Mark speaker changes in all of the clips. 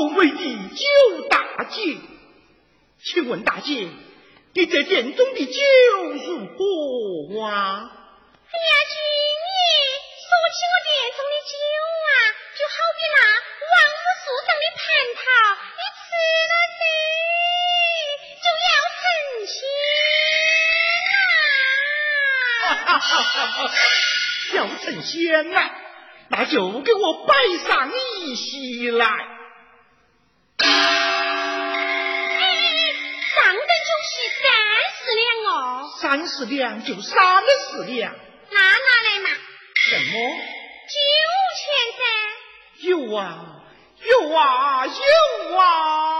Speaker 1: 各位的酒大姐，请问大姐，你这店中的酒是何花？哎呀，
Speaker 2: 君，你说起我店中的酒啊，就好比那王夫树上的蟠桃，你吃了的就要成仙。
Speaker 1: 啊，要成仙啊，那就给我摆上一席来。三十两就三十两，
Speaker 2: 拿拿来嘛。
Speaker 1: 什么？
Speaker 2: 酒钱噻。
Speaker 1: 有啊，有啊，有啊。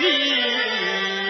Speaker 1: 你